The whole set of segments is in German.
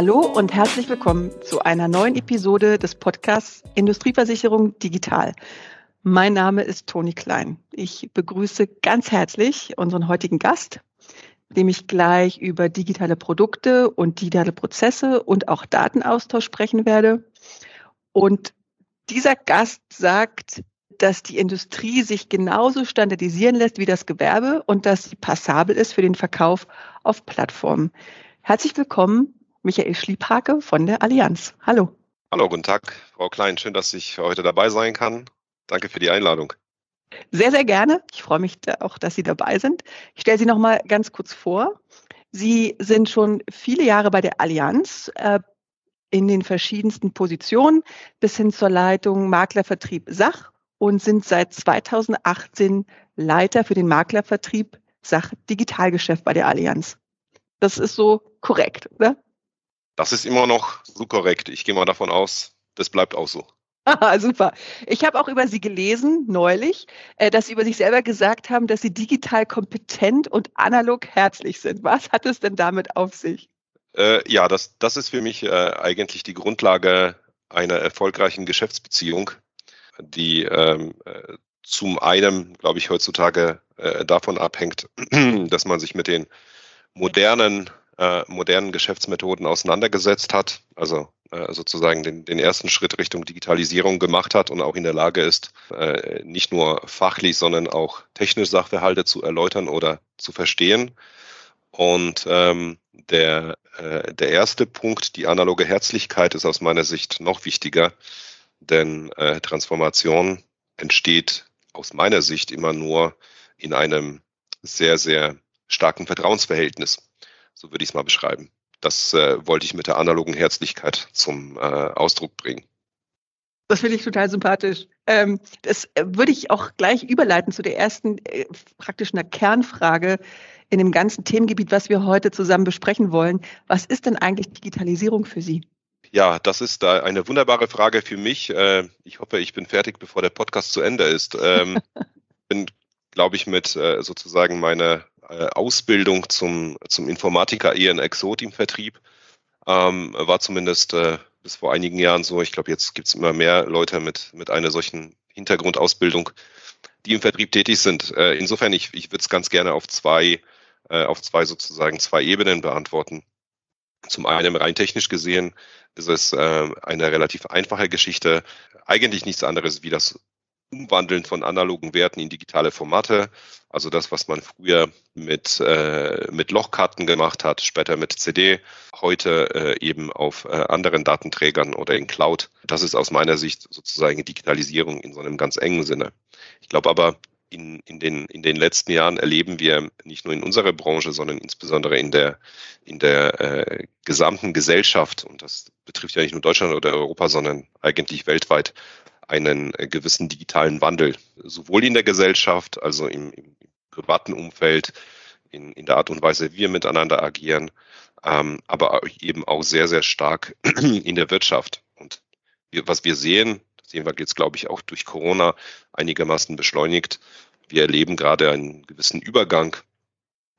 Hallo und herzlich willkommen zu einer neuen Episode des Podcasts Industrieversicherung Digital. Mein Name ist Toni Klein. Ich begrüße ganz herzlich unseren heutigen Gast, dem ich gleich über digitale Produkte und digitale Prozesse und auch Datenaustausch sprechen werde. Und dieser Gast sagt, dass die Industrie sich genauso standardisieren lässt wie das Gewerbe und dass sie passabel ist für den Verkauf auf Plattformen. Herzlich willkommen, Michael Schliebhake von der Allianz. Hallo. Hallo, guten Tag, Frau Klein. Schön, dass ich heute dabei sein kann. Danke für die Einladung. Sehr, sehr gerne. Ich freue mich auch, dass Sie dabei sind. Ich stelle Sie noch mal ganz kurz vor. Sie sind schon viele Jahre bei der Allianz äh, in den verschiedensten Positionen bis hin zur Leitung Maklervertrieb Sach und sind seit 2018 Leiter für den Maklervertrieb Sach Digitalgeschäft bei der Allianz. Das ist so korrekt, oder? Das ist immer noch so korrekt. Ich gehe mal davon aus, das bleibt auch so. Super. Ich habe auch über Sie gelesen neulich, äh, dass Sie über sich selber gesagt haben, dass Sie digital kompetent und analog herzlich sind. Was hat es denn damit auf sich? Äh, ja, das, das ist für mich äh, eigentlich die Grundlage einer erfolgreichen Geschäftsbeziehung, die ähm, äh, zum einen, glaube ich, heutzutage äh, davon abhängt, dass man sich mit den modernen, äh, modernen Geschäftsmethoden auseinandergesetzt hat. Also äh, sozusagen den, den ersten Schritt Richtung Digitalisierung gemacht hat und auch in der Lage ist, äh, nicht nur fachlich, sondern auch technisch Sachverhalte zu erläutern oder zu verstehen. Und ähm, der, äh, der erste Punkt, die analoge Herzlichkeit, ist aus meiner Sicht noch wichtiger, denn äh, Transformation entsteht aus meiner Sicht immer nur in einem sehr, sehr starken Vertrauensverhältnis. So würde ich es mal beschreiben. Das äh, wollte ich mit der analogen Herzlichkeit zum äh, Ausdruck bringen. Das finde ich total sympathisch. Ähm, das äh, würde ich auch gleich überleiten zu der ersten äh, praktisch einer Kernfrage in dem ganzen Themengebiet, was wir heute zusammen besprechen wollen. Was ist denn eigentlich Digitalisierung für Sie? Ja, das ist eine wunderbare Frage für mich. Äh, ich hoffe, ich bin fertig, bevor der Podcast zu Ende ist. Ähm, bin, glaube ich, mit äh, sozusagen meiner Ausbildung zum, zum Informatiker eher ein Exot im Vertrieb. Ähm, war zumindest äh, bis vor einigen Jahren so. Ich glaube, jetzt gibt es immer mehr Leute mit, mit einer solchen Hintergrundausbildung, die im Vertrieb tätig sind. Äh, insofern, ich, ich würde es ganz gerne auf zwei, äh, auf zwei sozusagen zwei Ebenen beantworten. Zum einen rein technisch gesehen ist es äh, eine relativ einfache Geschichte. Eigentlich nichts anderes wie das Umwandeln von analogen Werten in digitale Formate. Also das, was man früher mit, äh, mit Lochkarten gemacht hat, später mit CD, heute äh, eben auf äh, anderen Datenträgern oder in Cloud. Das ist aus meiner Sicht sozusagen Digitalisierung in so einem ganz engen Sinne. Ich glaube aber, in, in, den, in den letzten Jahren erleben wir nicht nur in unserer Branche, sondern insbesondere in der, in der äh, gesamten Gesellschaft, und das betrifft ja nicht nur Deutschland oder Europa, sondern eigentlich weltweit, einen äh, gewissen digitalen Wandel, sowohl in der Gesellschaft, also im, im privaten Umfeld, in, in der Art und Weise, wie wir miteinander agieren, ähm, aber eben auch sehr, sehr stark in der Wirtschaft. Und wir, was wir sehen, sehen wir jetzt, glaube ich, auch durch Corona einigermaßen beschleunigt. Wir erleben gerade einen gewissen Übergang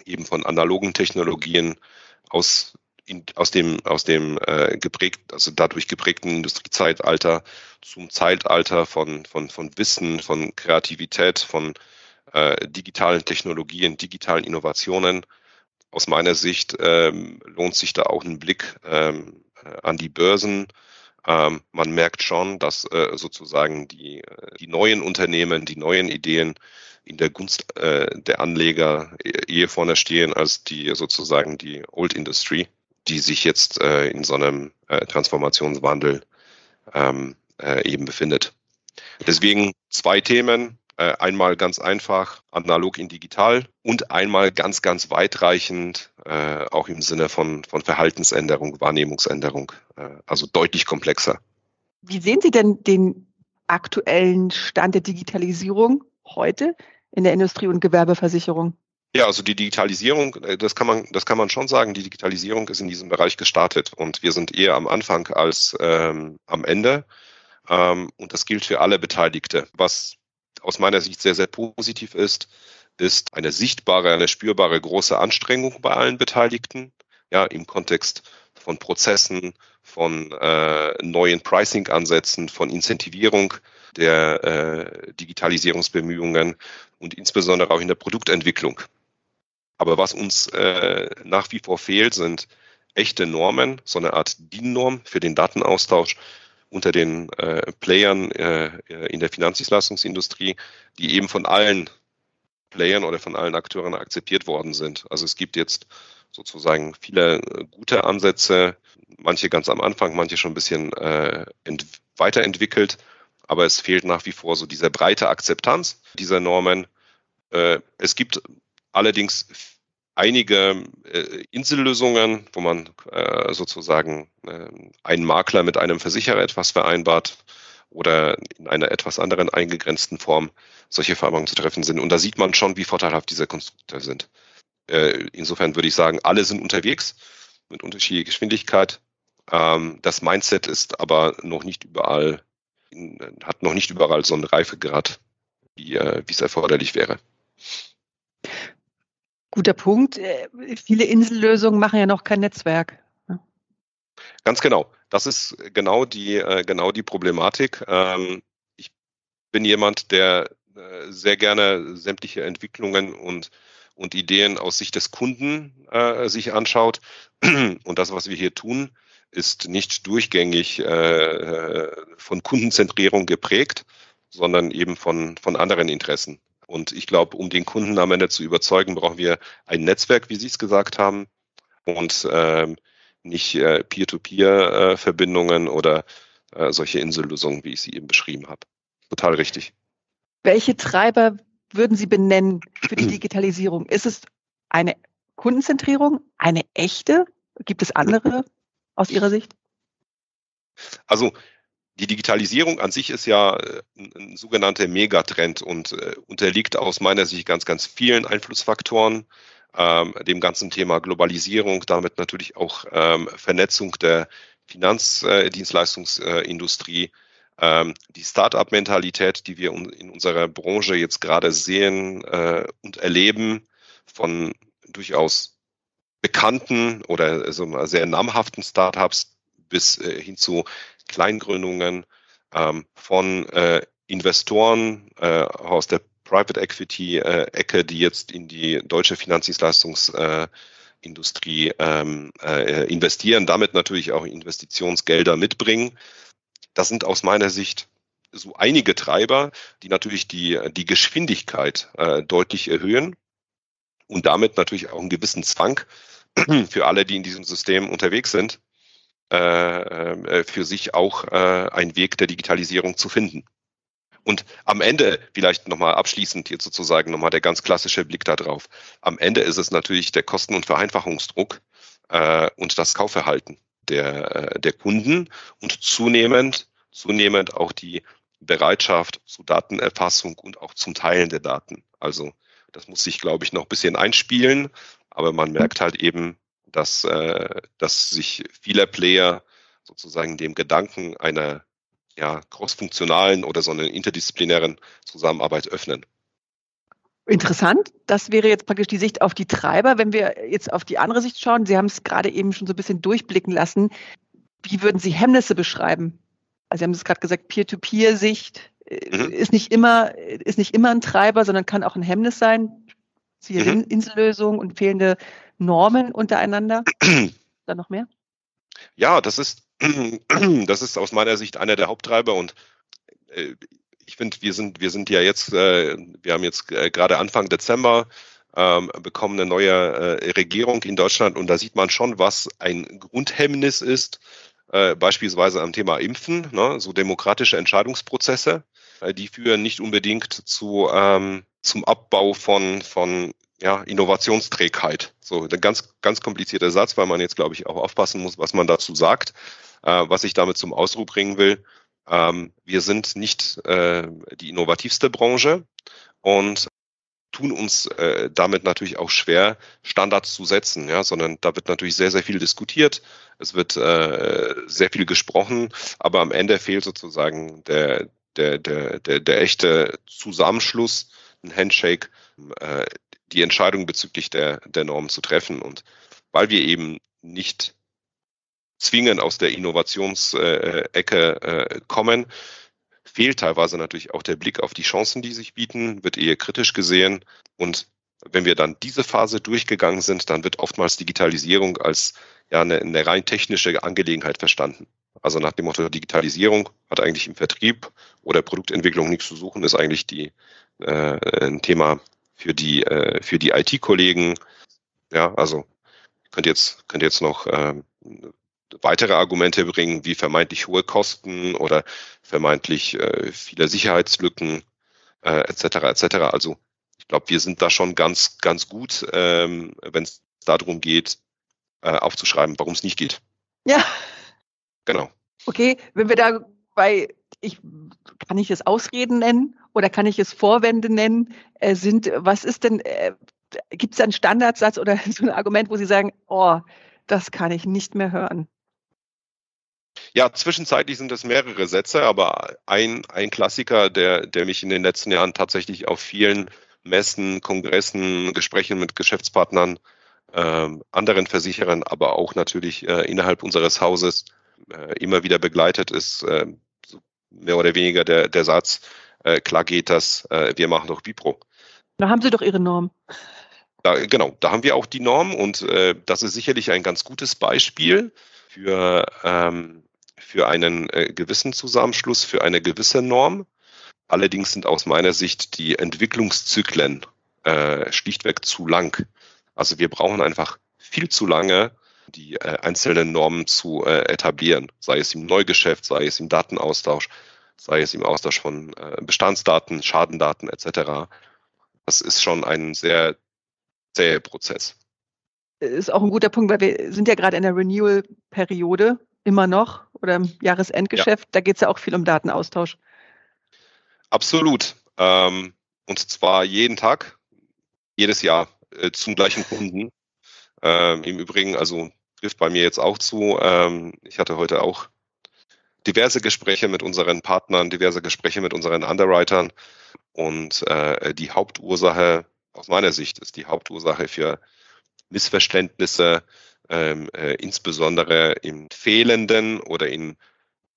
eben von analogen Technologien aus in, aus dem, aus dem äh, geprägt, also dadurch geprägten Industriezeitalter zum Zeitalter von, von, von Wissen, von Kreativität, von äh, digitalen Technologien, digitalen Innovationen. Aus meiner Sicht ähm, lohnt sich da auch ein Blick ähm, äh, an die Börsen. Ähm, man merkt schon, dass äh, sozusagen die, äh, die neuen Unternehmen, die neuen Ideen in der Gunst äh, der Anleger eher vorne stehen als die sozusagen die Old Industry die sich jetzt äh, in so einem äh, Transformationswandel ähm, äh, eben befindet. Deswegen zwei Themen. Äh, einmal ganz einfach, analog in digital und einmal ganz, ganz weitreichend, äh, auch im Sinne von, von Verhaltensänderung, Wahrnehmungsänderung, äh, also deutlich komplexer. Wie sehen Sie denn den aktuellen Stand der Digitalisierung heute in der Industrie- und Gewerbeversicherung? Ja, also die Digitalisierung, äh, das kann man, das kann man schon sagen. Die Digitalisierung ist in diesem Bereich gestartet und wir sind eher am Anfang als ähm, am Ende. Ähm, und das gilt für alle Beteiligte. Was aus meiner Sicht sehr, sehr positiv ist, ist eine sichtbare, eine spürbare große Anstrengung bei allen Beteiligten. ja, im Kontext von Prozessen, von äh, neuen Pricing-Ansätzen, von Incentivierung der äh, Digitalisierungsbemühungen und insbesondere auch in der Produktentwicklung. Aber was uns äh, nach wie vor fehlt, sind echte Normen, so eine Art DIN-Norm für den Datenaustausch unter den äh, Playern äh, in der Finanzdienstleistungsindustrie, die eben von allen Playern oder von allen Akteuren akzeptiert worden sind. Also es gibt jetzt sozusagen viele äh, gute Ansätze, manche ganz am Anfang, manche schon ein bisschen äh, weiterentwickelt, aber es fehlt nach wie vor so diese breite Akzeptanz dieser Normen. Äh, es gibt allerdings einige äh, Insellösungen, wo man äh, sozusagen äh, einen Makler mit einem Versicherer etwas vereinbart oder in einer etwas anderen eingegrenzten Form solche Vereinbarungen zu treffen sind. Und da sieht man schon, wie vorteilhaft diese Konstrukte sind. Äh, insofern würde ich sagen, alle sind unterwegs mit unterschiedlicher Geschwindigkeit. Ähm, das Mindset ist aber noch nicht überall, hat noch nicht überall so einen Reifegrad, wie, äh, wie es erforderlich wäre. Guter Punkt. Äh, viele Insellösungen machen ja noch kein Netzwerk. Ganz genau. Das ist genau die, äh, genau die Problematik. Ähm, ich bin jemand, der äh, sehr gerne sämtliche Entwicklungen und, und Ideen aus Sicht des Kunden sich anschaut. Und das, was wir hier tun, ist nicht durchgängig von Kundenzentrierung geprägt, sondern eben von, von anderen Interessen. Und ich glaube, um den Kunden am Ende zu überzeugen, brauchen wir ein Netzwerk, wie Sie es gesagt haben, und ähm, nicht äh, Peer-to-Peer-Verbindungen oder äh, solche Insellösungen, wie ich sie eben beschrieben habe. Total richtig. Welche Treiber würden Sie benennen für die Digitalisierung? Ist es eine Kundenzentrierung, eine echte? Gibt es andere aus Ihrer Sicht? Also die Digitalisierung an sich ist ja äh, ein, ein sogenannter Megatrend und äh, unterliegt aus meiner Sicht ganz, ganz vielen Einflussfaktoren, ähm, dem ganzen Thema Globalisierung, damit natürlich auch ähm, Vernetzung der Finanzdienstleistungsindustrie, ähm, die Start-up-Mentalität, die wir in unserer Branche jetzt gerade sehen äh, und erleben, von durchaus bekannten oder also sehr namhaften Startups bis äh, hin zu Kleingründungen ähm, von äh, Investoren äh, aus der Private Equity äh, Ecke, die jetzt in die deutsche Finanzdienstleistungsindustrie äh, ähm, äh, investieren, damit natürlich auch Investitionsgelder mitbringen. Das sind aus meiner Sicht so einige Treiber, die natürlich die, die Geschwindigkeit äh, deutlich erhöhen und damit natürlich auch einen gewissen Zwang für alle, die in diesem System unterwegs sind, äh, äh, für sich auch äh, einen Weg der Digitalisierung zu finden. Und am Ende, vielleicht nochmal abschließend hier sozusagen nochmal der ganz klassische Blick darauf. Am Ende ist es natürlich der Kosten- und Vereinfachungsdruck äh, und das Kaufverhalten der, der Kunden und zunehmend, zunehmend auch die Bereitschaft zu Datenerfassung und auch zum Teilen der Daten. Also das muss sich, glaube ich, noch ein bisschen einspielen, aber man merkt halt eben, dass, äh, dass sich viele Player sozusagen dem Gedanken einer ja, crossfunktionalen oder so einer interdisziplinären Zusammenarbeit öffnen. Interessant. Das wäre jetzt praktisch die Sicht auf die Treiber. Wenn wir jetzt auf die andere Sicht schauen, Sie haben es gerade eben schon so ein bisschen durchblicken lassen. Wie würden Sie Hemmnisse beschreiben? Also Sie haben es gerade gesagt, Peer-to-Peer-Sicht äh, mhm. ist nicht immer, ist nicht immer ein Treiber, sondern kann auch ein Hemmnis sein. Siehe mhm. Insellösung und fehlende Normen untereinander? Dann noch mehr? Ja, das ist, das ist aus meiner Sicht einer der Haupttreiber und äh, ich finde, wir sind, wir sind ja jetzt, äh, wir haben jetzt äh, gerade Anfang Dezember ähm, bekommen eine neue Regierung in Deutschland und da sieht man schon, was ein Grundhemmnis ist, beispielsweise am Thema Impfen, ne, so demokratische Entscheidungsprozesse, die führen nicht unbedingt zu, ähm, zum Abbau von, von ja, Innovationsträgheit. So ein ganz, ganz komplizierter Satz, weil man jetzt, glaube ich, auch aufpassen muss, was man dazu sagt. Äh, was ich damit zum Ausdruck bringen will, ähm, wir sind nicht äh, die innovativste Branche und tun uns äh, damit natürlich auch schwer, Standards zu setzen, ja, sondern da wird natürlich sehr, sehr viel diskutiert, es wird äh, sehr viel gesprochen, aber am Ende fehlt sozusagen der, der, der, der, der echte Zusammenschluss, ein Handshake, äh, die Entscheidung bezüglich der, der Normen zu treffen. Und weil wir eben nicht zwingend aus der Innovationsecke äh, kommen, fehlt teilweise natürlich auch der Blick auf die Chancen, die sich bieten, wird eher kritisch gesehen. Und wenn wir dann diese Phase durchgegangen sind, dann wird oftmals Digitalisierung als ja eine, eine rein technische Angelegenheit verstanden. Also nach dem Motto Digitalisierung hat eigentlich im Vertrieb oder Produktentwicklung nichts zu suchen, ist eigentlich die äh, ein Thema für die äh, für die IT-Kollegen. Ja, also könnt jetzt könnt jetzt noch ähm, weitere Argumente bringen, wie vermeintlich hohe Kosten oder vermeintlich äh, viele Sicherheitslücken äh, etc. etc. Also ich glaube, wir sind da schon ganz ganz gut, ähm, wenn es darum geht, äh, aufzuschreiben, warum es nicht geht. Ja. Genau. Okay, wenn wir da bei, ich, kann ich es Ausreden nennen oder kann ich es Vorwände nennen, äh, sind, was ist denn, äh, gibt es einen Standardsatz oder so ein Argument, wo Sie sagen, oh, das kann ich nicht mehr hören? Ja, zwischenzeitlich sind es mehrere Sätze, aber ein, ein Klassiker, der, der mich in den letzten Jahren tatsächlich auf vielen Messen, Kongressen, Gesprächen mit Geschäftspartnern, äh, anderen Versicherern, aber auch natürlich äh, innerhalb unseres Hauses äh, immer wieder begleitet, ist äh, mehr oder weniger der, der Satz, äh, klar geht das, äh, wir machen doch Bipro. Da haben Sie doch Ihre Norm. Da, genau, da haben wir auch die Norm und äh, das ist sicherlich ein ganz gutes Beispiel für, ähm, für einen äh, gewissen Zusammenschluss, für eine gewisse Norm. Allerdings sind aus meiner Sicht die Entwicklungszyklen äh, schlichtweg zu lang. Also wir brauchen einfach viel zu lange, die äh, einzelnen Normen zu äh, etablieren, sei es im Neugeschäft, sei es im Datenaustausch, sei es im Austausch von äh, Bestandsdaten, Schadendaten etc. Das ist schon ein sehr zäher Prozess. Ist auch ein guter Punkt, weil wir sind ja gerade in der Renewal-Periode immer noch oder im Jahresendgeschäft. Ja. Da geht es ja auch viel um Datenaustausch. Absolut. Ähm, und zwar jeden Tag, jedes Jahr äh, zum gleichen Kunden. Ähm, Im Übrigen, also trifft bei mir jetzt auch zu. Ähm, ich hatte heute auch diverse Gespräche mit unseren Partnern, diverse Gespräche mit unseren Underwritern. Und äh, die Hauptursache, aus meiner Sicht, ist die Hauptursache für Missverständnisse, ähm, äh, insbesondere in fehlenden oder in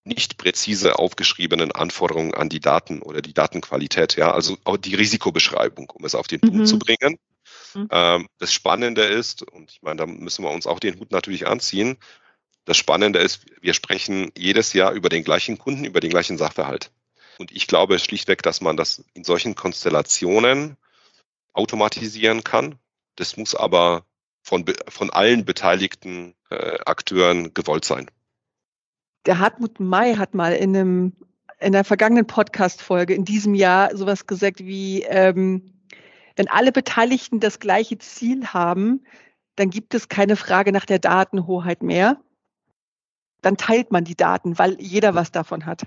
nicht präzise aufgeschriebenen Anforderungen an die Daten oder die Datenqualität. Ja, also auch die Risikobeschreibung, um es auf den Punkt mhm. zu bringen. Mhm. Ähm, das Spannende ist, und ich meine, da müssen wir uns auch den Hut natürlich anziehen, das Spannende ist, wir sprechen jedes Jahr über den gleichen Kunden, über den gleichen Sachverhalt. Und ich glaube schlichtweg, dass man das in solchen Konstellationen automatisieren kann. Das muss aber von, von allen beteiligten äh, Akteuren gewollt sein. Der Hartmut May hat mal in einem in der vergangenen Podcast-Folge in diesem Jahr sowas gesagt wie, ähm, wenn alle Beteiligten das gleiche Ziel haben, dann gibt es keine Frage nach der Datenhoheit mehr. Dann teilt man die Daten, weil jeder was davon hat.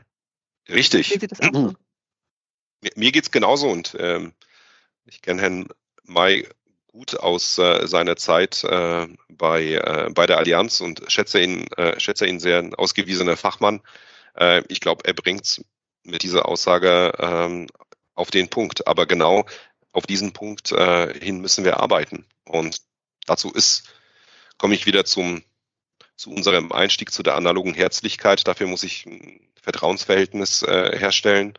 Richtig. Ihr das auch so? Mir, mir geht's genauso und ähm, ich kenne Herrn May gut aus äh, seiner Zeit äh, bei, äh, bei der Allianz und schätze ihn, äh, schätze ihn sehr, ein ausgewiesener Fachmann. Äh, ich glaube, er bringt mit dieser Aussage ähm, auf den Punkt. Aber genau auf diesen Punkt äh, hin müssen wir arbeiten. Und dazu ist, komme ich wieder zum, zu unserem Einstieg zu der analogen Herzlichkeit. Dafür muss ich ein Vertrauensverhältnis äh, herstellen.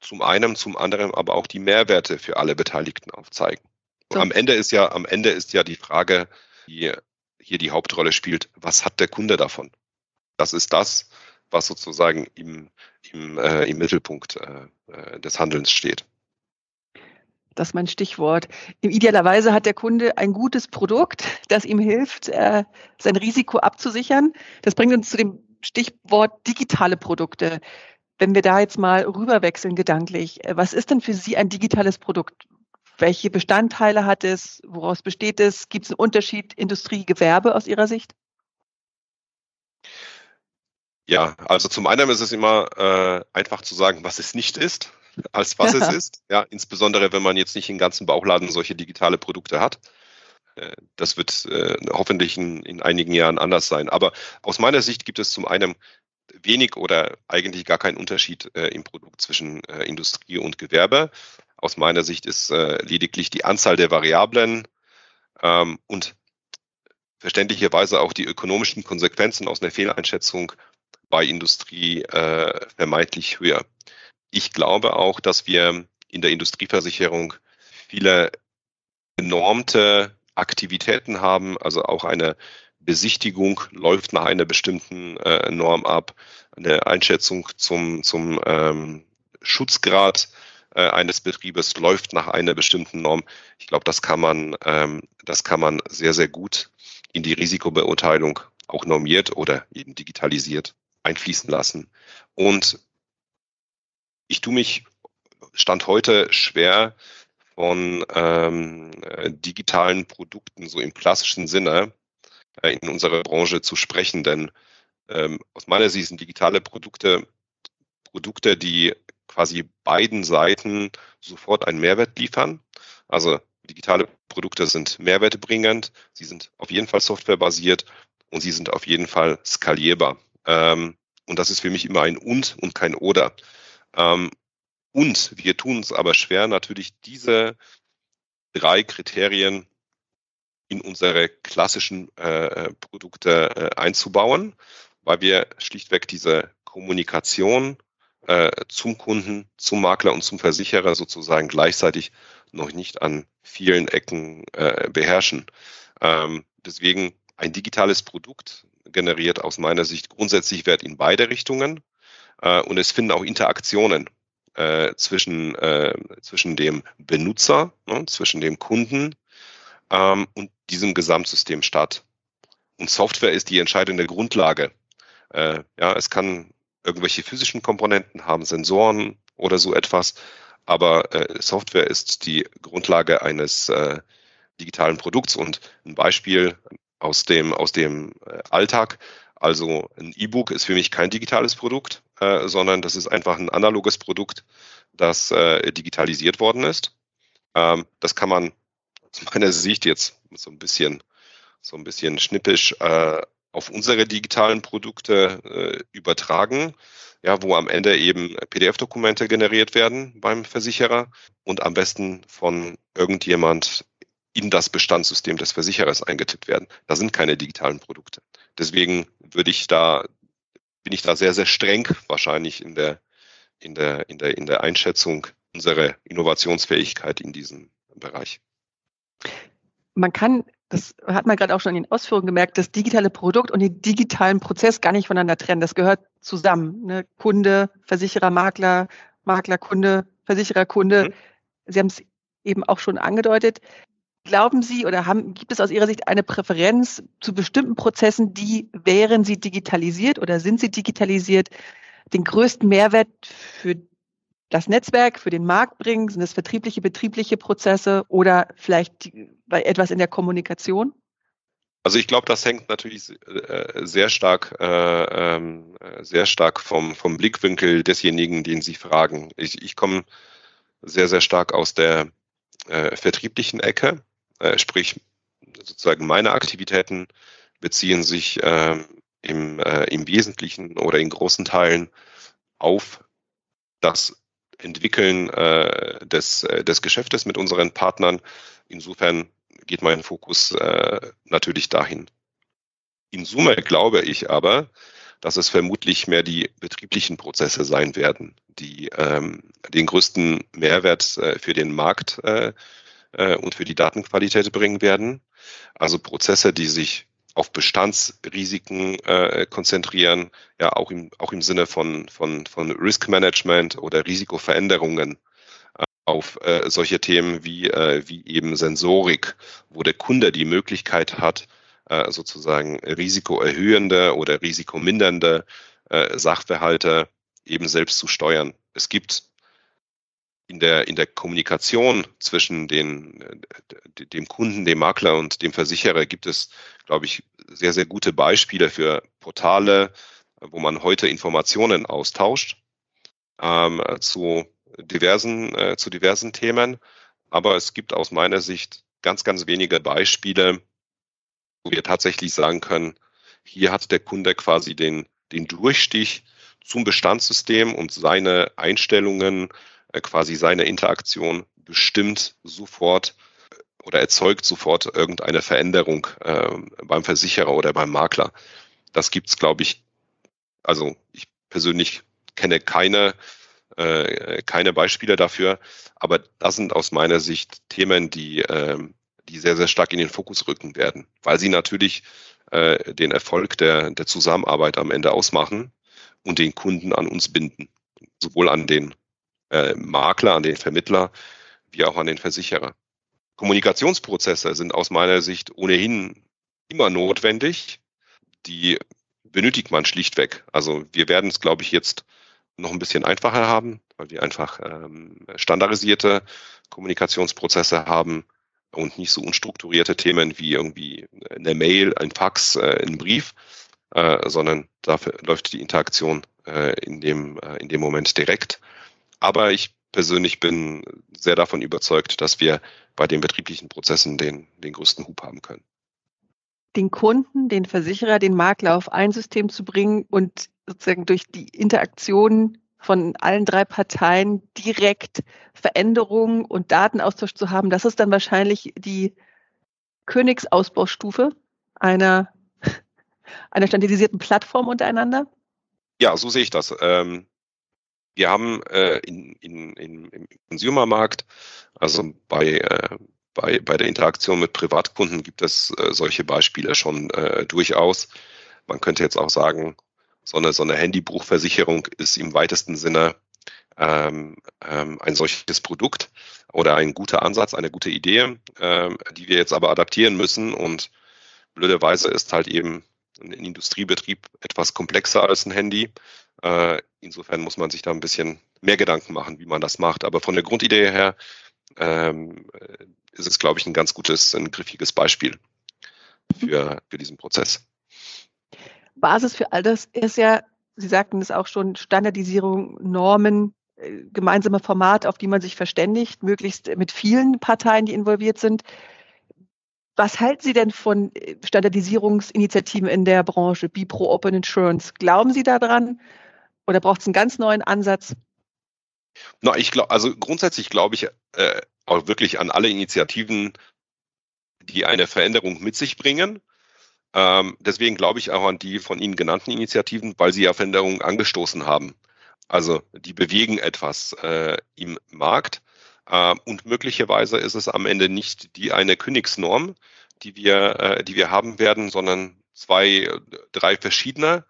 Zum einen, zum anderen aber auch die Mehrwerte für alle Beteiligten aufzeigen. So. Am Ende ist ja, am Ende ist ja die Frage, die hier die Hauptrolle spielt, was hat der Kunde davon? Das ist das, was sozusagen im, im, äh, im Mittelpunkt äh, äh des Handelns steht. Das ist mein Stichwort. Idealerweise hat der Kunde ein gutes Produkt, das ihm hilft, äh, sein Risiko abzusichern. Das bringt uns zu dem Stichwort digitale Produkte. Wenn wir da jetzt mal rüberwechseln gedanklich, äh, was ist denn für Sie ein digitales Produkt? Welche Bestandteile hat es? Woraus besteht es? Gibt es einen Unterschied Industrie, Gewerbe aus Ihrer Sicht? Ja, also zum einen ist es immer äh, einfach zu sagen, was es nicht ist als was es ist. Ja, insbesondere wenn man jetzt nicht den ganzen Bauchladen solche digitale Produkte hat. Äh, das wird äh, hoffentlich in, in einigen Jahren anders sein. Aber aus meiner Sicht gibt es zum einen wenig oder eigentlich gar keinen Unterschied äh, im Produkt zwischen äh, Industrie und Gewerbe. Aus meiner Sicht ist äh, lediglich die Anzahl der Variablen ähm, und verständlicherweise auch die ökonomischen Konsequenzen aus einer Fehleinschätzung bei Industrie äh, vermeintlich höher. Ich glaube auch, dass wir in der Industrieversicherung viele genormte Aktivitäten haben, also auch eine Besichtigung läuft nach einer bestimmten äh, Norm ab, eine Einschätzung zum, zum ähm, Schutzgrad äh, eines Betriebes läuft nach einer bestimmten Norm. Ich glaube, das kann man, ähm, das kann man sehr, sehr gut in die Risikobeurteilung auch normiert oder eben digitalisiert einfließen lassen. Und ich tue mich Stand heute schwer von ähm, digitalen Produkten so im klassischen Sinne äh, in unserer Branche zu sprechen, denn ähm, aus meiner Sicht sind digitale Produkte Produkte, die quasi beiden Seiten sofort einen Mehrwert liefern. Also digitale Produkte sind mehrwertebringend, sie sind auf jeden Fall softwarebasiert und sie sind auf jeden Fall skalierbar. Ähm, und das ist für mich immer ein und und kein oder. Ähm, und wir tun uns aber schwer, natürlich diese drei Kriterien in unsere klassischen äh, Produkte äh, einzubauen, weil wir schlichtweg diese Kommunikation äh, zum Kunden, zum Makler und zum Versicherer sozusagen gleichzeitig noch nicht an vielen Ecken äh, beherrschen. Ähm, deswegen ein digitales Produkt generiert aus meiner Sicht grundsätzlich Wert in beide Richtungen äh, und es finden auch Interaktionen äh, zwischen, äh, zwischen dem Benutzer, ne, zwischen dem Kunden ähm, und diesem Gesamtsystem statt. Und Software ist die entscheidende Grundlage. Äh, ja, es kann irgendwelche physischen Komponenten haben, Sensoren oder so etwas, aber äh, Software ist die Grundlage eines äh, digitalen Produkts. Und ein Beispiel aus dem, aus dem äh, Alltag, also ein E-Book ist für mich kein digitales Produkt, äh, sondern das ist einfach ein analoges Produkt, das äh, digitalisiert worden ist. Ähm, das kann man aus meiner Sicht jetzt so ein bisschen, so ein bisschen schnippisch äh, auf unsere digitalen Produkte äh, übertragen, ja, wo am Ende eben PDF-Dokumente generiert werden beim Versicherer und am besten von irgendjemand in das Bestandssystem des Versicherers eingetippt werden. Da sind keine digitalen Produkte. Deswegen würde ich da, bin ich da sehr, sehr streng wahrscheinlich in der, in der, in der, in der Einschätzung unserer Innovationsfähigkeit in diesem Bereich. Man kann das hat man gerade auch schon in den Ausführungen gemerkt, das digitale Produkt und den digitalen Prozess gar nicht voneinander trennen. Das gehört zusammen. Ne? Kunde, Versicherer, Makler, Makler, Kunde, Versicherer, Kunde. Mhm. Sie haben es eben auch schon angedeutet. Glauben Sie oder haben, gibt es aus Ihrer Sicht eine Präferenz zu bestimmten Prozessen, die, wären sie digitalisiert oder sind sie digitalisiert, den größten Mehrwert für das Netzwerk für den Markt bringen? Sind es vertriebliche, betriebliche Prozesse oder vielleicht etwas in der Kommunikation? Also ich glaube, das hängt natürlich äh, sehr stark, äh, ähm, sehr stark vom, vom Blickwinkel desjenigen, den Sie fragen. Ich, ich komme sehr, sehr stark aus der äh, vertrieblichen Ecke, äh, sprich sozusagen meine Aktivitäten beziehen sich ähm, im, äh, im Wesentlichen oder in großen Teilen auf das Entwickeln äh, des, äh, des Geschäftes mit unseren Partnern. Insofern geht mein Fokus äh, natürlich dahin. In Summe glaube ich aber, dass es vermutlich mehr die betrieblichen Prozesse sein werden, die ähm, den größten Mehrwert äh, für den Markt äh, äh, und für die Datenqualität bringen werden. Also Prozesse, die sich auf Bestandsrisiken äh, konzentrieren, ja auch im, auch im Sinne von, von, von Risk Management oder Risikoveränderungen äh, auf äh, solche Themen wie, äh, wie eben Sensorik, wo der Kunde die Möglichkeit hat, äh, sozusagen risikoerhöhende oder risikomindernde äh, Sachverhalte eben selbst zu steuern. Es gibt in der, in der Kommunikation zwischen den, äh, dem Kunden, dem Makler und dem Versicherer gibt es, glaube ich, sehr, sehr gute Beispiele für Portale, wo man heute Informationen austauscht ähm, zu diversen, äh, zu diversen Themen. Aber es gibt aus meiner Sicht ganz, ganz wenige Beispiele, wo wir tatsächlich sagen können, hier hat der Kunde quasi den, den Durchstich zum Bestandssystem und seine Einstellungen quasi seine Interaktion bestimmt sofort oder erzeugt sofort irgendeine Veränderung äh, beim Versicherer oder beim Makler. Das gibt's, glaube ich, also ich persönlich kenne keine, äh, keine Beispiele dafür, aber das sind aus meiner Sicht Themen, die, äh, die sehr, sehr stark in den Fokus rücken werden, weil sie natürlich äh, den Erfolg der, der Zusammenarbeit am Ende ausmachen und den Kunden an uns binden, sowohl an den äh, Makler, an den Vermittler, wie auch an den Versicherer. Kommunikationsprozesse sind aus meiner Sicht ohnehin immer notwendig. Die benötigt man schlichtweg. Also wir werden es, glaube ich, jetzt noch ein bisschen einfacher haben, weil wir einfach ähm, standardisierte Kommunikationsprozesse haben und nicht so unstrukturierte Themen wie irgendwie eine Mail, ein Fax, äh, ein Brief, äh, sondern dafür läuft die Interaktion äh, in, dem, äh, in dem Moment direkt. Aber ich persönlich bin sehr davon überzeugt, dass wir bei den betrieblichen Prozessen den, den größten Hub haben können. Den Kunden, den Versicherer, den Makler auf ein System zu bringen und sozusagen durch die Interaktion von allen drei Parteien direkt Veränderungen und Datenaustausch zu haben, das ist dann wahrscheinlich die Königsausbaustufe einer, einer standardisierten Plattform untereinander? Ja, so sehe ich das. Ähm, wir haben äh, in, in, in, im Consumermarkt, also bei, äh, bei, bei der Interaktion mit Privatkunden gibt es äh, solche Beispiele schon äh, durchaus. Man könnte jetzt auch sagen, so eine, so eine Handybuchversicherung ist im weitesten Sinne ähm, ähm, ein solches Produkt oder ein guter Ansatz, eine gute Idee, ähm, die wir jetzt aber adaptieren müssen. Und blöderweise ist halt eben ein Industriebetrieb etwas komplexer als ein Handy. Äh, insofern muss man sich da ein bisschen mehr Gedanken machen, wie man das macht. Aber von der Grundidee her ähm, ist es, glaube ich, ein ganz gutes, ein griffiges Beispiel für, für diesen Prozess. Basis für all das ist ja, Sie sagten es auch schon, Standardisierung, Normen, äh, gemeinsame Formate, auf die man sich verständigt, möglichst mit vielen Parteien, die involviert sind. Was halten Sie denn von äh, Standardisierungsinitiativen in der Branche, BIPRO Open Insurance? Glauben Sie daran? Oder braucht es einen ganz neuen Ansatz? Na, ich glaube, also grundsätzlich glaube ich äh, auch wirklich an alle Initiativen, die eine Veränderung mit sich bringen. Ähm, deswegen glaube ich auch an die von Ihnen genannten Initiativen, weil sie ja Veränderungen angestoßen haben. Also die bewegen etwas äh, im Markt. Äh, und möglicherweise ist es am Ende nicht die eine Königsnorm, die wir, äh, die wir haben werden, sondern zwei, drei verschiedene.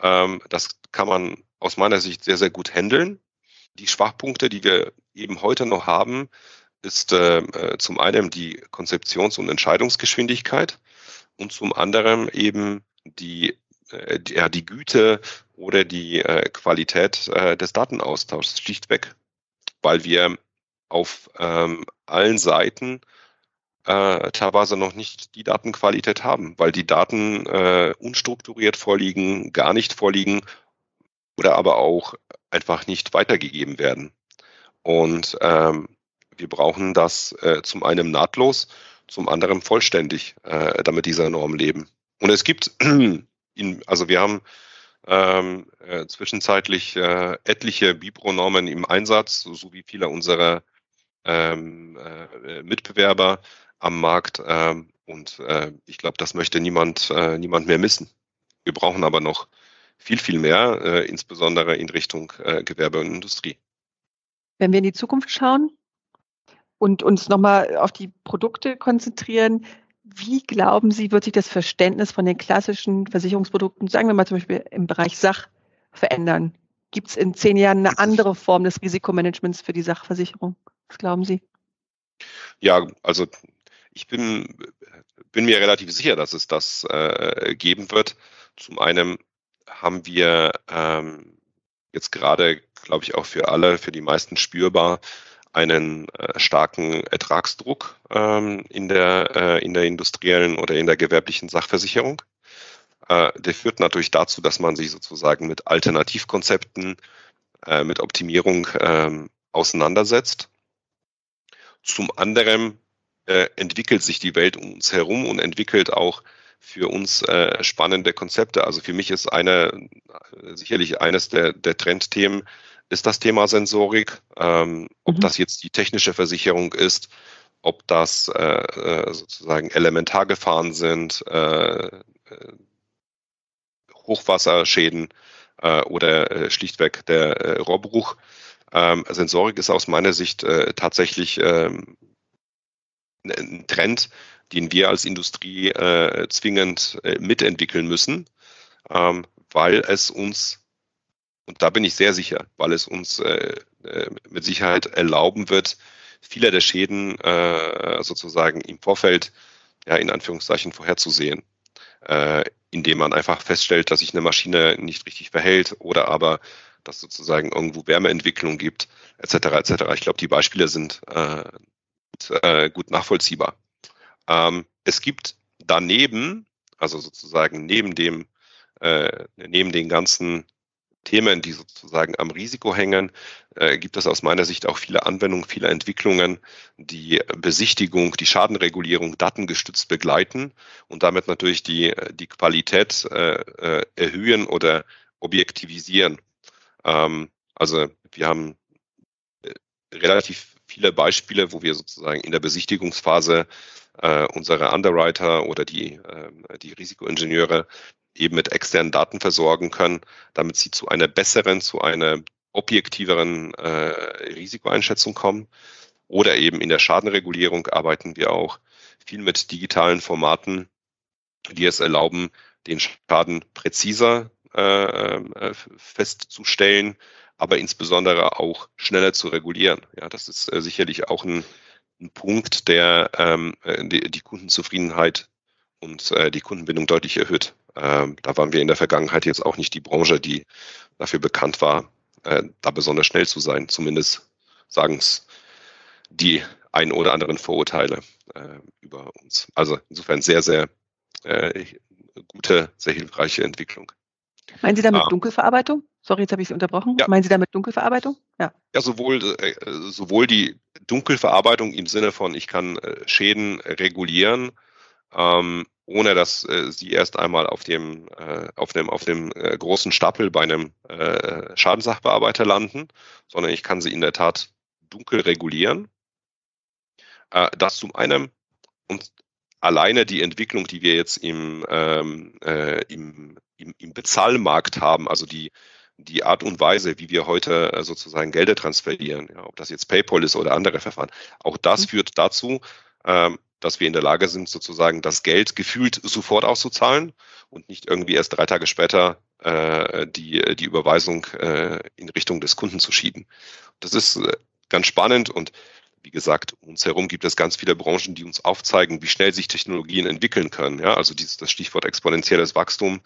Ähm, das kann man aus meiner Sicht sehr, sehr gut handeln. Die Schwachpunkte, die wir eben heute noch haben, ist äh, äh, zum einen die Konzeptions- und Entscheidungsgeschwindigkeit und zum anderen eben die, äh, die, ja, die Güte oder die äh, Qualität äh, des Datenaustauschs schlichtweg, weil wir auf ähm, allen Seiten äh, teilweise noch nicht die Datenqualität haben, weil die Daten äh, unstrukturiert vorliegen, gar nicht vorliegen oder aber auch einfach nicht weitergegeben werden. Und ähm, wir brauchen das äh, zum einen nahtlos, zum anderen vollständig, äh, damit diese Norm leben. Und es gibt, in, also wir haben ähm, äh, zwischenzeitlich äh, etliche Bipro-Normen im Einsatz, so wie viele unserer ähm, äh, Mitbewerber am Markt. Ähm, und äh, ich glaube, das möchte niemand, äh, niemand mehr missen. Wir brauchen aber noch viel, viel mehr, äh, insbesondere in Richtung äh, Gewerbe und Industrie. Wenn wir in die Zukunft schauen und uns nochmal auf die Produkte konzentrieren, wie glauben Sie, wird sich das Verständnis von den klassischen Versicherungsprodukten, sagen wir mal zum Beispiel im Bereich Sach, verändern? Gibt es in zehn Jahren eine andere Form des Risikomanagements für die Sachversicherung? Was glauben Sie? Ja, also ich bin, bin mir relativ sicher, dass es das äh, geben wird. Zum einen haben wir ähm, jetzt gerade, glaube ich, auch für alle, für die meisten spürbar einen äh, starken Ertragsdruck ähm, in, der, äh, in der industriellen oder in der gewerblichen Sachversicherung. Äh, der führt natürlich dazu, dass man sich sozusagen mit Alternativkonzepten, äh, mit Optimierung ähm, auseinandersetzt. Zum anderen äh, entwickelt sich die Welt um uns herum und entwickelt auch für uns äh, spannende Konzepte. Also für mich ist eine sicherlich eines der, der Trendthemen ist das Thema Sensorik. Ähm, ob mhm. das jetzt die technische Versicherung ist ob das äh, äh sozusagen Elementargefahren sind, äh, äh, Hochwasserschäden äh, oder äh, schlichtweg der äh, Rohrbruch. Ähm, Sensorik ist aus meiner Sicht äh, tatsächlich ähm, ein Trend, den wir als Industrie äh, zwingend äh, mitentwickeln müssen, ähm, weil es uns, und da bin ich sehr sicher, weil es uns äh, äh mit Sicherheit erlauben wird, viele der Schäden äh, sozusagen im Vorfeld, ja, in Anführungszeichen vorherzusehen, äh, indem man einfach feststellt, dass sich eine Maschine nicht richtig verhält oder aber dass sozusagen irgendwo Wärmeentwicklung gibt, etc. etc. Ich glaube, die Beispiele sind äh, gut, gut nachvollziehbar. Ähm, es gibt daneben, also sozusagen neben dem, äh, neben den ganzen Themen, die sozusagen am Risiko hängen, äh, gibt es aus meiner Sicht auch viele Anwendungen, viele Entwicklungen, die Besichtigung, die Schadenregulierung datengestützt begleiten und damit natürlich die, die Qualität äh, äh erhöhen oder objektivisieren. Ähm, also wir haben äh, relativ viele Beispiele, wo wir sozusagen in der Besichtigungsphase äh, unsere Underwriter oder die, äh, die Risikoingenieure eben mit externen Daten versorgen können, damit sie zu einer besseren, zu einer objektiveren äh, Risikoeinschätzung kommen. Oder eben in der Schadenregulierung arbeiten wir auch viel mit digitalen Formaten, die es erlauben, den Schaden präziser äh, äh, festzustellen, aber insbesondere auch schneller zu regulieren. Ja, das ist äh, sicherlich auch ein, ein Punkt, der ähm, äh, die, die Kundenzufriedenheit und äh, die Kundenbindung deutlich erhöht. Ähm, da waren wir in der Vergangenheit jetzt auch nicht die Branche, die dafür bekannt war, äh, da besonders schnell zu sein. Zumindest sagen es die ein oder anderen Vorurteile äh, über uns. Also insofern sehr, sehr äh, gute, sehr hilfreiche Entwicklung. Meinen Sie damit ah. Dunkelverarbeitung? Sorry, jetzt habe ich Sie unterbrochen. Ja. Meinen Sie damit Dunkelverarbeitung? Ja. Ja, sowohl, äh, sowohl die Dunkelverarbeitung im Sinne von, ich kann äh, Schäden regulieren, ähm, ohne dass äh, sie erst einmal auf dem, äh, auf dem, auf dem äh, großen Stapel bei einem äh, Schadenssachbearbeiter landen, sondern ich kann sie in der Tat dunkel regulieren. Das zum einen und alleine die Entwicklung, die wir jetzt im, ähm, äh, im, im, im Bezahlmarkt haben, also die, die Art und Weise, wie wir heute äh, sozusagen Gelder transferieren, ja, ob das jetzt PayPal ist oder andere Verfahren, auch das mhm. führt dazu, ähm, dass wir in der Lage sind, sozusagen das Geld gefühlt sofort auszuzahlen und nicht irgendwie erst drei Tage später äh, die, die Überweisung äh, in Richtung des Kunden zu schieben. Das ist äh, ganz spannend und wie gesagt, um uns herum gibt es ganz viele Branchen, die uns aufzeigen, wie schnell sich Technologien entwickeln können. Ja, also dieses, das Stichwort exponentielles Wachstum,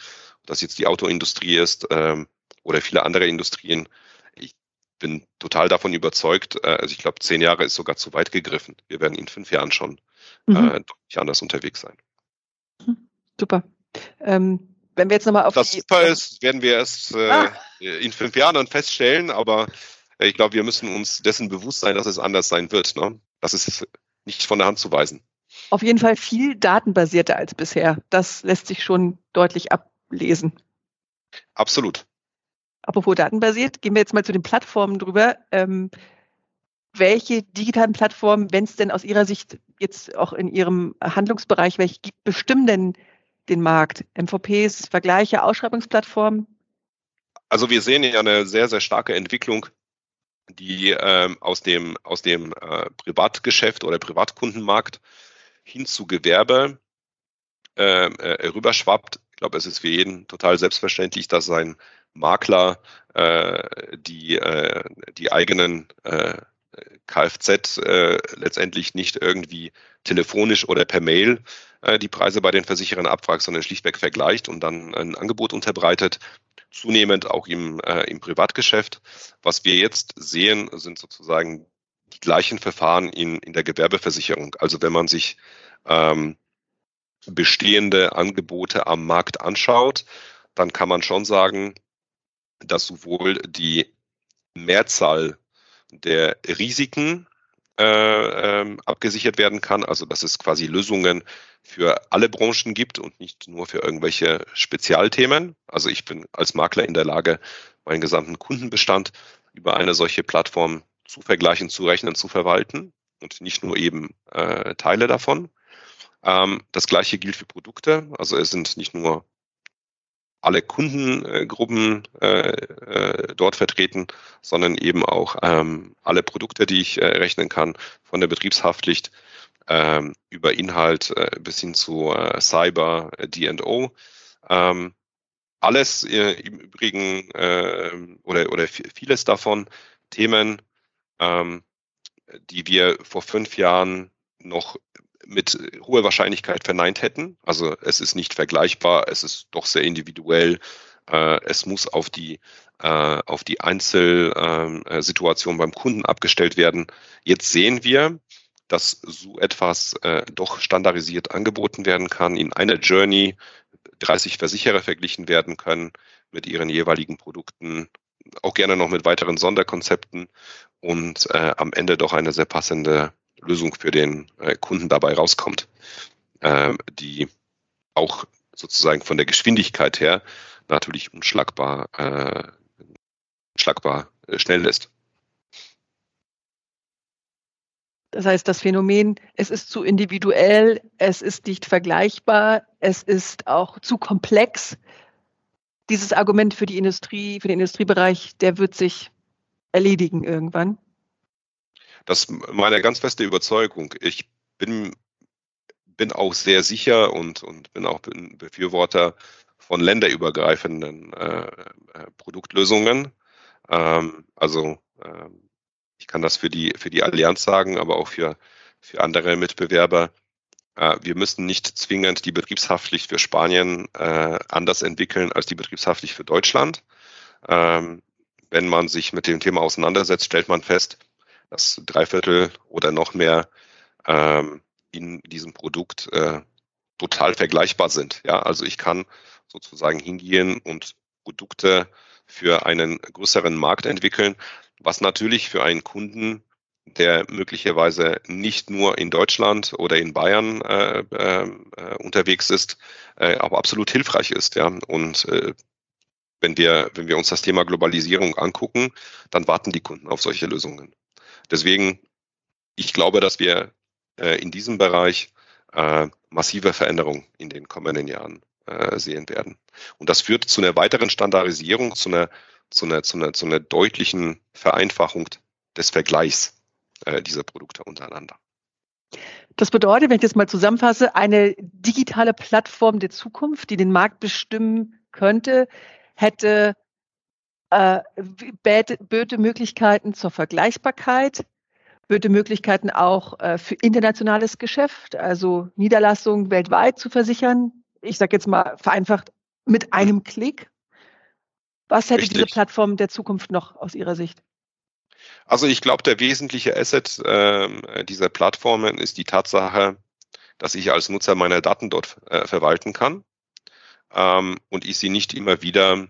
das jetzt die Autoindustrie ist ähm, oder viele andere Industrien. Ich bin total davon überzeugt, äh, also ich glaube, zehn Jahre ist sogar zu weit gegriffen. Wir werden in fünf Jahren schon mhm. äh, deutlich anders unterwegs sein. Mhm. Super. Ähm, wenn wir jetzt nochmal auf das die... super ist, werden wir erst äh, ah. in fünf Jahren dann feststellen, aber äh, ich glaube, wir müssen uns dessen bewusst sein, dass es anders sein wird. Ne? Das ist nicht von der Hand zu weisen. Auf jeden Fall viel datenbasierter als bisher. Das lässt sich schon deutlich ablesen. Absolut. Apropos datenbasiert, gehen wir jetzt mal zu den Plattformen drüber. Ähm, welche digitalen Plattformen, wenn es denn aus Ihrer Sicht jetzt auch in Ihrem Handlungsbereich welche gibt, bestimmen denn den Markt? MVPs, Vergleiche, Ausschreibungsplattformen? Also wir sehen ja eine sehr, sehr starke Entwicklung, die ähm, aus dem, aus dem äh, Privatgeschäft oder Privatkundenmarkt hin zu Gewerbe ähm, äh, rüberschwappt. Ich glaube, es ist für jeden total selbstverständlich, dass sein Makler äh, die, äh, die eigenen äh, Kfz äh, letztendlich nicht irgendwie telefonisch oder per Mail äh, die Preise bei den Versicherern abfragt, sondern schlichtweg vergleicht und dann ein Angebot unterbreitet, zunehmend auch im, äh, im Privatgeschäft. Was wir jetzt sehen, sind sozusagen die gleichen Verfahren in, in der Gewerbeversicherung. Also wenn man sich ähm, bestehende Angebote am Markt anschaut, dann kann man schon sagen, dass sowohl die Mehrzahl der Risiken äh, ähm, abgesichert werden kann, also dass es quasi Lösungen für alle Branchen gibt und nicht nur für irgendwelche Spezialthemen. Also ich bin als Makler in der Lage, meinen gesamten Kundenbestand über eine solche Plattform zu vergleichen, zu rechnen, zu verwalten. und nicht nur eben äh, Teile davon. Ähm, das gleiche gilt für Produkte. Also es sind nicht nur alle Kundengruppen äh, äh, dort vertreten, sondern eben auch ähm, alle Produkte, die ich äh, rechnen kann, von der Betriebshaftpflicht ähm, über Inhalt bis hin zu Cyber, D&O. Ähm, alles im Übrigen oder, oder vieles davon Themen, die wir vor fünf Jahren noch mit hoher Wahrscheinlichkeit verneint hätten. Also es ist nicht vergleichbar, es ist doch sehr individuell. Äh, es muss auf die, äh, auf die Einzelsituation beim Kunden abgestellt werden. Jetzt sehen wir, dass so etwas äh, doch standardisiert angeboten werden kann, in einer Journey 30 Versicherer verglichen werden können mit ihren jeweiligen Produkten, auch gerne noch mit weiteren Sonderkonzepten und äh, am Ende doch eine sehr passende Lösung für den äh, Kunden dabei rauskommt, äh, die auch sozusagen von der Geschwindigkeit her natürlich unschlagbar, äh, unschlagbar äh, schnell ist. Das heißt, das Phänomen, es ist zu individuell, es ist nicht vergleichbar, es ist auch zu komplex. Dieses Argument für die Industrie, für den Industriebereich, der wird sich erledigen irgendwann. Das ist meine ganz feste Überzeugung. Ich bin, bin auch sehr sicher und, und bin auch Befürworter von länderübergreifenden äh, äh, Produktlösungen. Ähm, also ähm, ich kann das für die, für die Allianz sagen, aber auch für, für andere Mitbewerber. Äh, wir müssen nicht zwingend die Betriebshaftpflicht für Spanien äh, anders entwickeln als die Betriebshaftpflicht für Deutschland. Ähm, wenn man sich mit dem Thema auseinandersetzt, stellt man fest, dass drei Viertel oder noch mehr ähm, in diesem Produkt äh, total vergleichbar sind. Ja, also ich kann sozusagen hingehen und Produkte für einen größeren Markt entwickeln, was natürlich für einen Kunden, der möglicherweise nicht nur in Deutschland oder in Bayern äh, äh, unterwegs ist, äh, aber absolut hilfreich ist. Ja, und äh, wenn wir, wenn wir uns das Thema Globalisierung angucken, dann warten die Kunden auf solche Lösungen. Deswegen, ich glaube, dass wir äh, in diesem Bereich äh, massive Veränderungen in den kommenden Jahren äh, sehen werden. Und das führt zu einer weiteren Standardisierung, zu einer, zu einer, zu einer, zu einer deutlichen Vereinfachung des Vergleichs äh, dieser Produkte untereinander. Das bedeutet, wenn ich das mal zusammenfasse, eine digitale Plattform der Zukunft, die den Markt bestimmen könnte, hätte äh, böte Möglichkeiten zur Vergleichbarkeit, böte Möglichkeiten auch äh, für internationales Geschäft, also Niederlassungen weltweit zu versichern. Ich sage jetzt mal vereinfacht mit einem Klick. Was hätte Richtig. diese Plattform der Zukunft noch aus Ihrer Sicht? Also ich glaube, der wesentliche Asset äh, dieser Plattformen ist die Tatsache, dass ich als Nutzer meine Daten dort äh, verwalten kann ähm, und ich sie nicht immer wieder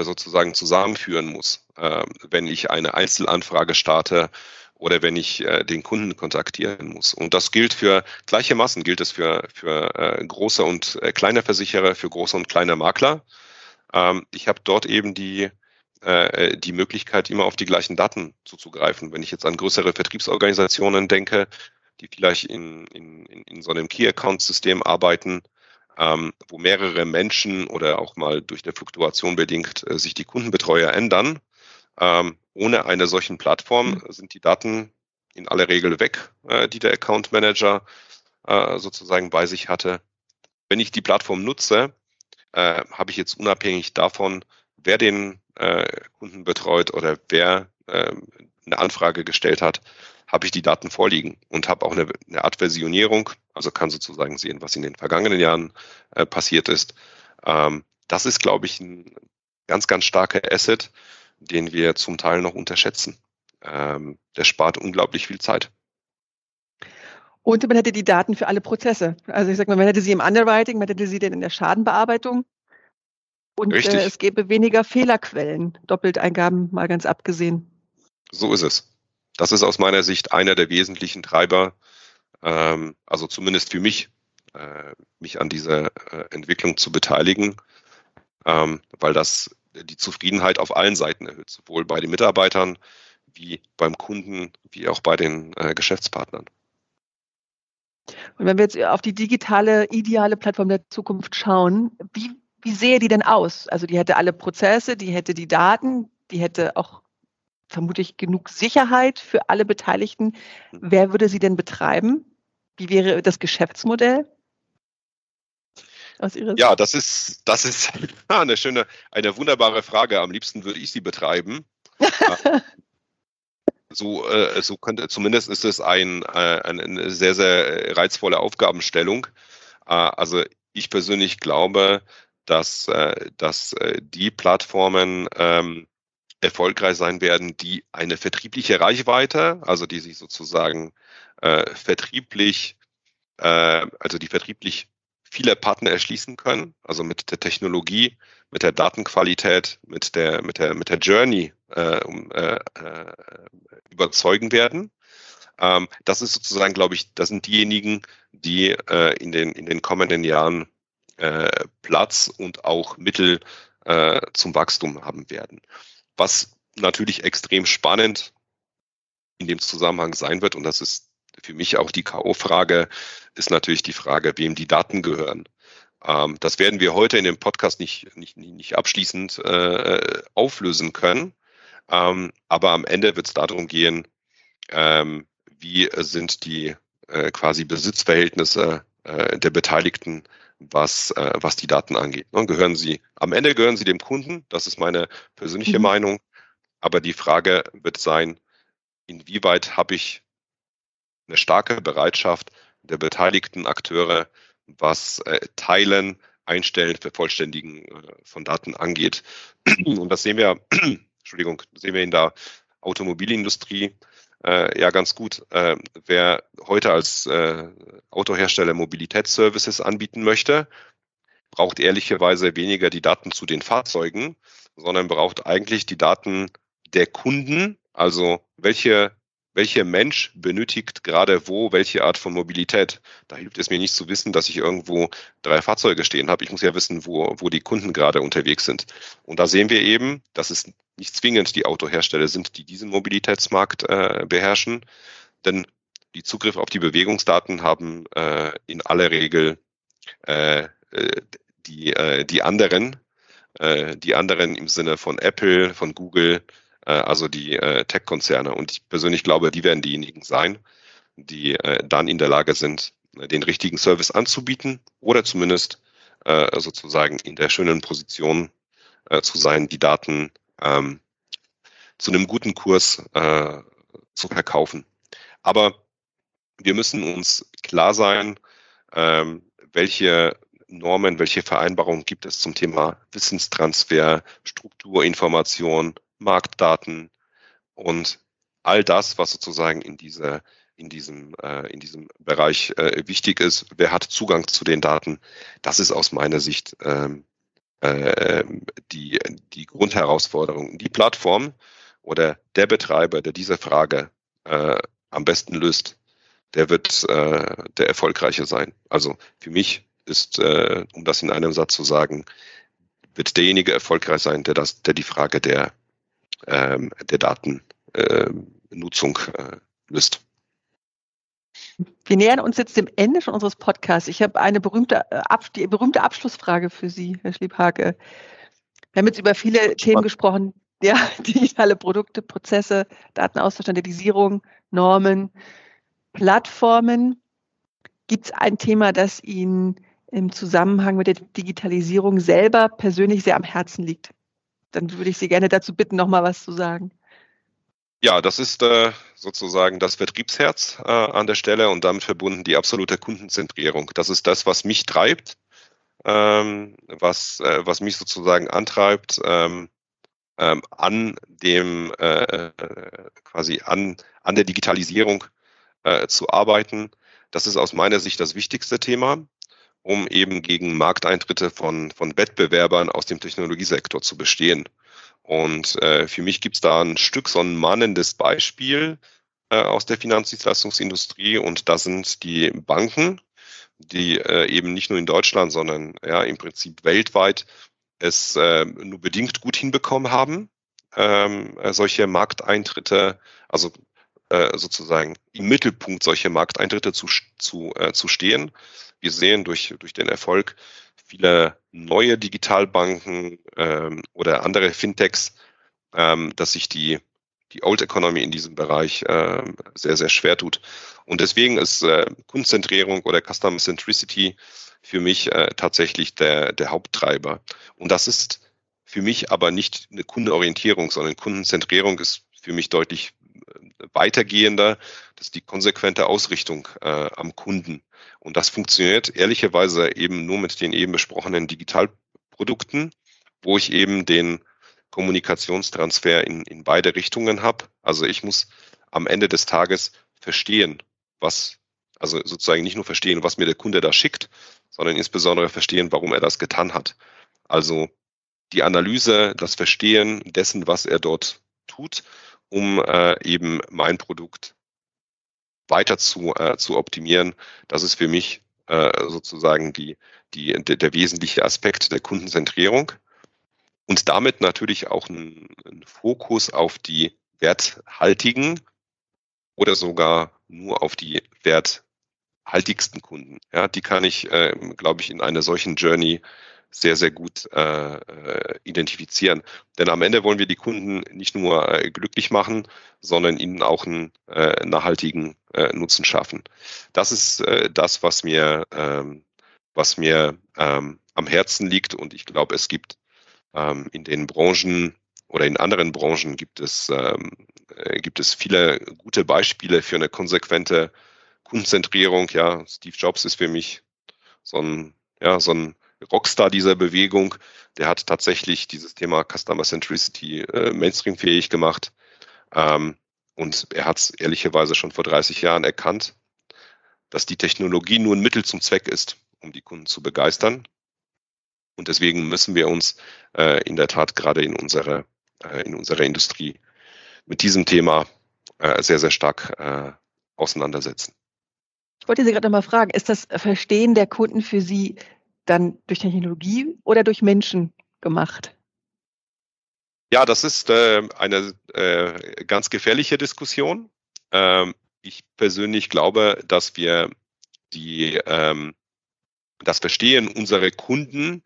sozusagen zusammenführen muss, äh, wenn ich eine Einzelanfrage starte oder wenn ich äh, den Kunden kontaktieren muss. Und das gilt für gleiche Massen, gilt es für, für äh, große und äh, kleine Versicherer, für große und kleine Makler. Ähm, ich habe dort eben die, äh, die Möglichkeit, immer auf die gleichen Daten zuzugreifen. Wenn ich jetzt an größere Vertriebsorganisationen denke, die vielleicht in, in, in so einem Key-Account-System arbeiten, ähm, wo mehrere Menschen oder auch mal durch eine Fluktuation bedingt äh, sich die Kundenbetreuer ändern. Ähm, ohne eine solchen Plattform mhm. sind die Daten in aller Regel weg, äh, die der Account Manager äh, sozusagen bei sich hatte. Wenn ich die Plattform nutze, äh, habe ich jetzt unabhängig davon, wer den äh, Kunden betreut oder wer ähm, eine Anfrage gestellt hat, habe ich die Daten vorliegen und habe auch eine, eine, Art Versionierung, also kann sozusagen sehen, was in den vergangenen Jahren äh, passiert ist. Ähm, das ist, glaube ich, ein ganz, ganz starker Asset, den wir zum Teil noch unterschätzen. Ähm, der spart unglaublich viel Zeit. Und man hätte die Daten für alle Prozesse. Also ich sage mal, man hätte sie im Underwriting, man hätte sie dann in der Schadenbearbeitung. Und äh, es gäbe weniger Fehlerquellen, Doppelteingaben mal ganz abgesehen. So ist es das ist aus meiner Sicht einer der wesentlichen Treiber, ähm, also zumindest für mich, äh, mich an dieser äh, Entwicklung zu beteiligen, ähm, weil das die Zufriedenheit auf allen Seiten erhöht, sowohl bei den Mitarbeitern, wie beim Kunden, wie auch bei den äh, Geschäftspartnern. Und wenn wir jetzt auf die digitale, ideale Plattform der Zukunft schauen, wie, wie sähe die denn aus? Also die hätte alle Prozesse, die hätte die Daten, die hätte auch vermutlich genug Sicherheit für alle Beteiligten. Wer würde sie denn betreiben? Wie wäre das Geschäftsmodell? Aus Ihrer ja, das ist, das ist eine schöne, eine wunderbare Frage. Am liebsten würde ich sie betreiben. so, äh, so könnte, zumindest ist es ein, äh, eine sehr, sehr reizvolle Aufgabenstellung. Äh, also ich persönlich glaube, dass, äh, dass äh, die Plattformen ähm, erfolgreich sein werden, die eine vertriebliche Reichweite, also die sich sozusagen äh, vertrieblich, äh, also die vertrieblich viele Partner erschließen können, also mit der Technologie, mit der Datenqualität, mit der, mit der, mit der Journey äh, äh, äh, überzeugen werden. Ähm, das ist sozusagen, glaube ich, das sind diejenigen, die äh, in, den, in den kommenden Jahren äh, Platz und auch Mittel äh, zum Wachstum haben werden. Was natürlich extrem spannend in dem Zusammenhang sein wird, und das ist für mich auch die K.O.-Frage, ist natürlich die Frage, wem die Daten gehören. Ähm, das werden wir heute in dem Podcast nicht, nicht, nicht abschließend äh, auflösen können. Ähm, aber am Ende wird es darum gehen, ähm, wie sind die äh, quasi Besitzverhältnisse äh, der Beteiligten, was, äh, was die Daten angeht. Ne? Gehören sie, am Ende gehören sie dem Kunden, das ist meine persönliche mhm. Meinung. Aber die Frage wird sein, inwieweit habe ich eine starke Bereitschaft der beteiligten Akteure, was äh, Teilen, Einstellen, Vervollständigen äh, von Daten angeht. Und das sehen wir, Entschuldigung, sehen wir in der Automobilindustrie äh, ja ganz gut. Äh, wer heute als äh, Autohersteller Mobilitätsservices anbieten möchte, braucht ehrlicherweise weniger die Daten zu den Fahrzeugen, sondern braucht eigentlich die Daten der Kunden, also welche welcher Mensch benötigt gerade wo welche Art von Mobilität. Da hilft es mir nicht zu wissen, dass ich irgendwo drei Fahrzeuge stehen habe. Ich muss ja wissen, wo, wo die Kunden gerade unterwegs sind. Und da sehen wir eben, dass es nicht zwingend die Autohersteller sind, die diesen Mobilitätsmarkt äh, beherrschen. Denn die Zugriff auf die Bewegungsdaten haben äh, in aller Regel äh, äh die, äh, die anderen, äh, die anderen im Sinne von Apple, von Google, also die äh, Tech-Konzerne. Und ich persönlich glaube, die werden diejenigen sein, die äh, dann in der Lage sind, den richtigen Service anzubieten oder zumindest sozusagen in der schönen Position zu sein, die Daten ähm, zu einem guten Kurs zu verkaufen. Aber wir müssen uns klar sein, ähm, welche Normen, welche Vereinbarungen gibt es zum Thema Wissenstransfer, Strukturinformation, Marktdaten und all das, was sozusagen in dieser in diesem, äh, in diesem Bereich äh, wichtig ist. Wer hat Zugang zu den Daten? Das ist aus meiner Sicht ähm, äh, die, die Grundherausforderung. Die Plattform oder der Betreiber, der diese Frage äh, am besten löst, der wird äh, der erfolgreiche sein. Also für mich ist, äh, um das in einem Satz zu sagen, wird derjenige erfolgreich sein, der das, der die Frage der ähm, der Datennutzung äh, löst. Wir nähern uns jetzt dem Ende von unseres Podcasts. Ich habe eine berühmte, äh, die berühmte Abschlussfrage für Sie, Herr Schliebhake. Wir haben jetzt über viele Spannend. Themen gesprochen, ja, digitale Produkte, Prozesse, Datenaustausch, Standardisierung, Normen, Plattformen. Gibt es ein Thema, das Ihnen im Zusammenhang mit der Digitalisierung selber persönlich sehr am Herzen liegt? Dann würde ich Sie gerne dazu bitten, noch mal was zu sagen. Ja, das ist äh, sozusagen das Vertriebsherz äh, an der Stelle und damit verbunden die absolute Kundenzentrierung. Das ist das, was mich treibt, ähm, was, äh, was mich sozusagen antreibt, ähm, ähm, an dem äh, quasi an, an der Digitalisierung äh, zu arbeiten. Das ist aus meiner Sicht das wichtigste Thema um eben gegen Markteintritte von, von Wettbewerbern aus dem Technologiesektor zu bestehen. Und äh, für mich gibt es da ein Stück so ein mahnendes Beispiel äh, aus der Finanzdienstleistungsindustrie und das sind die Banken, die äh, eben nicht nur in Deutschland, sondern ja im Prinzip weltweit es äh, nur bedingt gut hinbekommen haben, ähm, solche Markteintritte, also äh, sozusagen im Mittelpunkt solcher Markteintritte zu, zu, äh, zu stehen. Wir sehen durch, durch den Erfolg vieler neue Digitalbanken ähm, oder andere Fintechs, ähm, dass sich die, die Old Economy in diesem Bereich äh, sehr, sehr schwer tut. Und deswegen ist äh, Kundenzentrierung oder Customer Centricity für mich äh, tatsächlich der, der Haupttreiber. Und das ist für mich aber nicht eine Kundenorientierung, sondern Kundenzentrierung ist für mich deutlich weitergehender. Das ist die konsequente Ausrichtung äh, am Kunden. Und das funktioniert ehrlicherweise eben nur mit den eben besprochenen Digitalprodukten, wo ich eben den Kommunikationstransfer in, in beide Richtungen habe. Also ich muss am Ende des Tages verstehen, was, also sozusagen nicht nur verstehen, was mir der Kunde da schickt, sondern insbesondere verstehen, warum er das getan hat. Also die Analyse, das Verstehen dessen, was er dort tut, um äh, eben mein Produkt weiter zu, äh, zu optimieren. Das ist für mich äh, sozusagen die, die, der, der wesentliche Aspekt der Kundenzentrierung. Und damit natürlich auch ein, ein Fokus auf die werthaltigen oder sogar nur auf die werthaltigsten Kunden. Ja, die kann ich, äh, glaube ich, in einer solchen Journey sehr, sehr gut äh, äh, identifizieren. Denn am Ende wollen wir die Kunden nicht nur äh, glücklich machen, sondern ihnen auch einen äh, nachhaltigen äh, Nutzen schaffen. Das ist äh, das, was mir, ähm, was mir ähm, am Herzen liegt. Und ich glaube, es gibt ähm, in den Branchen oder in anderen Branchen gibt es, ähm, äh, gibt es viele gute Beispiele für eine konsequente Kundenzentrierung. Ja, Steve Jobs ist für mich so ein, ja, so ein Rockstar dieser Bewegung. Der hat tatsächlich dieses Thema Customer Centricity äh, Mainstream-fähig gemacht. Ähm, und er hat es ehrlicherweise schon vor 30 Jahren erkannt, dass die Technologie nur ein Mittel zum Zweck ist, um die Kunden zu begeistern. Und deswegen müssen wir uns äh, in der Tat gerade in unserer, äh, in unserer Industrie mit diesem Thema äh, sehr, sehr stark äh, auseinandersetzen. Ich wollte Sie gerade noch mal fragen, ist das Verstehen der Kunden für Sie dann durch Technologie oder durch Menschen gemacht? Ja, das ist äh, eine äh, ganz gefährliche Diskussion. Ähm, ich persönlich glaube, dass wir die, ähm, das Verstehen unserer Kunden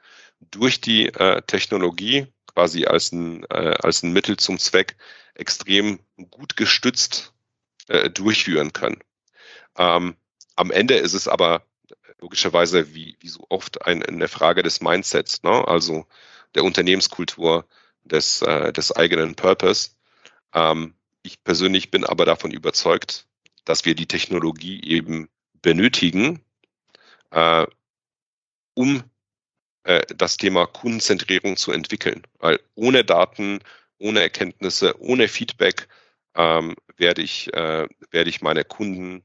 durch die äh, Technologie quasi als ein, äh, als ein Mittel zum Zweck extrem gut gestützt äh, durchführen können. Ähm, am Ende ist es aber logischerweise wie, wie so oft ein, eine Frage des Mindsets, ne? also der Unternehmenskultur, des, äh, des eigenen Purpose. Ähm, ich persönlich bin aber davon überzeugt, dass wir die Technologie eben benötigen, äh, um äh, das Thema Kundenzentrierung zu entwickeln. Weil ohne Daten, ohne Erkenntnisse, ohne Feedback ähm, werde ich, äh, werde ich meine Kunden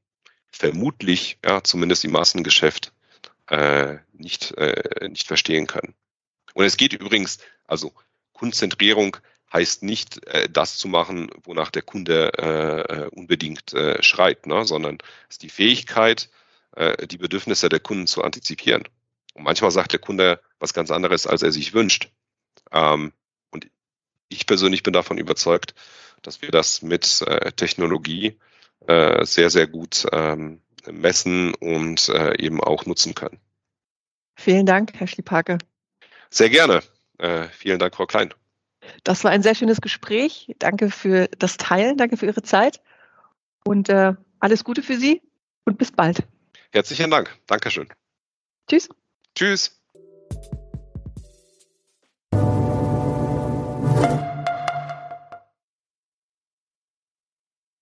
vermutlich, ja, zumindest im Massengeschäft, äh, nicht, äh, nicht verstehen können. Und es geht übrigens, also Kundenzentrierung heißt nicht, äh, das zu machen, wonach der Kunde äh, äh unbedingt äh, schreit, ne? sondern es ist die Fähigkeit, äh, die Bedürfnisse der Kunden zu antizipieren. Und manchmal sagt der Kunde was ganz anderes, als er sich wünscht. Ähm, und ich persönlich bin davon überzeugt, dass wir das mit äh, Technologie äh, sehr, sehr gut ähm, messen und äh, eben auch nutzen können. Vielen Dank, Herr Schlipake. Sehr gerne. Äh, vielen Dank, Frau Klein. Das war ein sehr schönes Gespräch. Danke für das Teilen, danke für Ihre Zeit und äh, alles Gute für Sie und bis bald. Herzlichen Dank. Dankeschön. Tschüss. Tschüss.